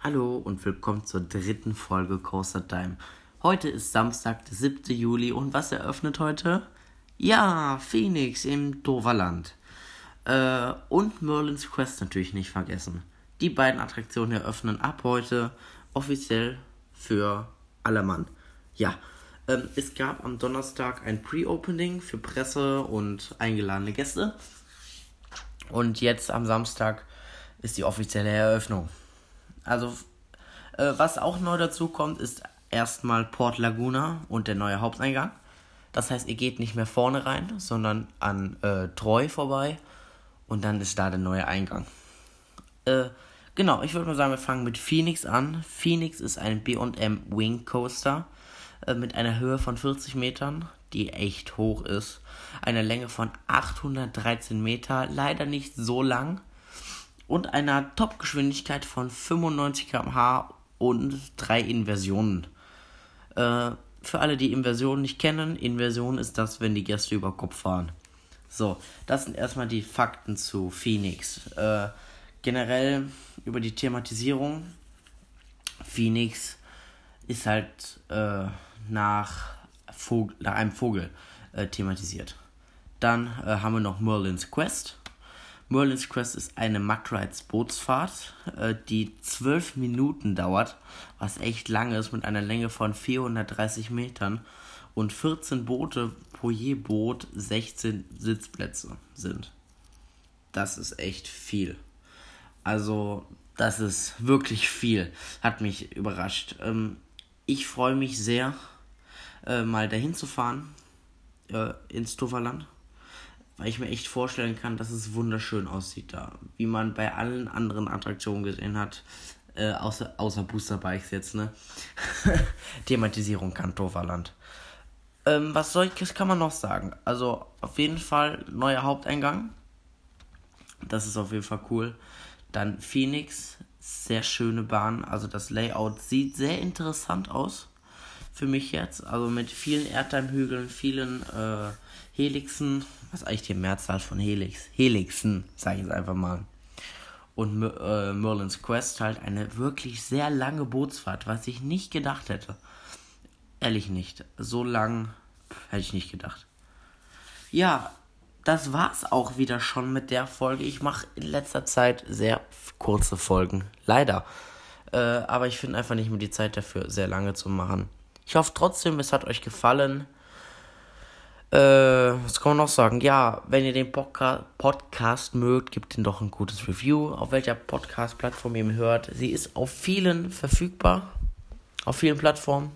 Hallo und willkommen zur dritten Folge Coaster Time. Heute ist Samstag, der 7. Juli und was eröffnet heute? Ja, Phoenix im Doverland. Äh, und Merlin's Quest natürlich nicht vergessen. Die beiden Attraktionen eröffnen ab heute offiziell für alle Mann. Ja, ähm, es gab am Donnerstag ein Pre-Opening für Presse und eingeladene Gäste. Und jetzt am Samstag ist die offizielle Eröffnung. Also, äh, was auch neu dazu kommt, ist erstmal Port Laguna und der neue Haupteingang. Das heißt, ihr geht nicht mehr vorne rein, sondern an äh, Treu vorbei und dann ist da der neue Eingang. Äh, genau, ich würde mal sagen, wir fangen mit Phoenix an. Phoenix ist ein BM Wing Coaster äh, mit einer Höhe von 40 Metern, die echt hoch ist. Eine Länge von 813 Meter, leider nicht so lang und einer Topgeschwindigkeit von 95 km/h und drei Inversionen. Äh, für alle, die Inversionen nicht kennen, Inversion ist das, wenn die Gäste über Kopf fahren. So, das sind erstmal die Fakten zu Phoenix. Äh, generell über die Thematisierung. Phoenix ist halt äh, nach, Vogel, nach einem Vogel äh, thematisiert. Dann äh, haben wir noch Merlin's Quest. Merlin's Quest ist eine Mud-Rides Bootsfahrt, äh, die 12 Minuten dauert, was echt lang ist, mit einer Länge von 430 Metern und 14 Boote pro je Boot 16 Sitzplätze sind. Das ist echt viel. Also, das ist wirklich viel. Hat mich überrascht. Ähm, ich freue mich sehr, äh, mal dahin zu fahren, äh, ins Toverland weil ich mir echt vorstellen kann, dass es wunderschön aussieht da. Wie man bei allen anderen Attraktionen gesehen hat, äh, außer, außer Booster Bikes jetzt, ne? Thematisierung Kantoverland. Ähm, was was kann man noch sagen? Also, auf jeden Fall neuer Haupteingang. Das ist auf jeden Fall cool. Dann Phoenix, sehr schöne Bahn. Also, das Layout sieht sehr interessant aus. Für mich jetzt. Also, mit vielen Erdheimhügeln, vielen äh, Helixen was ist eigentlich die Mehrzahl von Helix? Helixen, sage ich jetzt einfach mal. Und äh, Merlin's Quest halt eine wirklich sehr lange Bootsfahrt, was ich nicht gedacht hätte. Ehrlich nicht. So lang hätte ich nicht gedacht. Ja, das war's auch wieder schon mit der Folge. Ich mache in letzter Zeit sehr kurze Folgen. Leider. Äh, aber ich finde einfach nicht mehr die Zeit dafür, sehr lange zu machen. Ich hoffe trotzdem, es hat euch gefallen. Äh, was kann man noch sagen? Ja, wenn ihr den Podca Podcast mögt, gebt ihm doch ein gutes Review. Auf welcher Podcast-Plattform ihr ihn hört. Sie ist auf vielen verfügbar. Auf vielen Plattformen.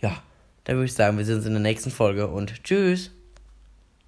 Ja, dann würde ich sagen, wir sehen uns in der nächsten Folge und tschüss.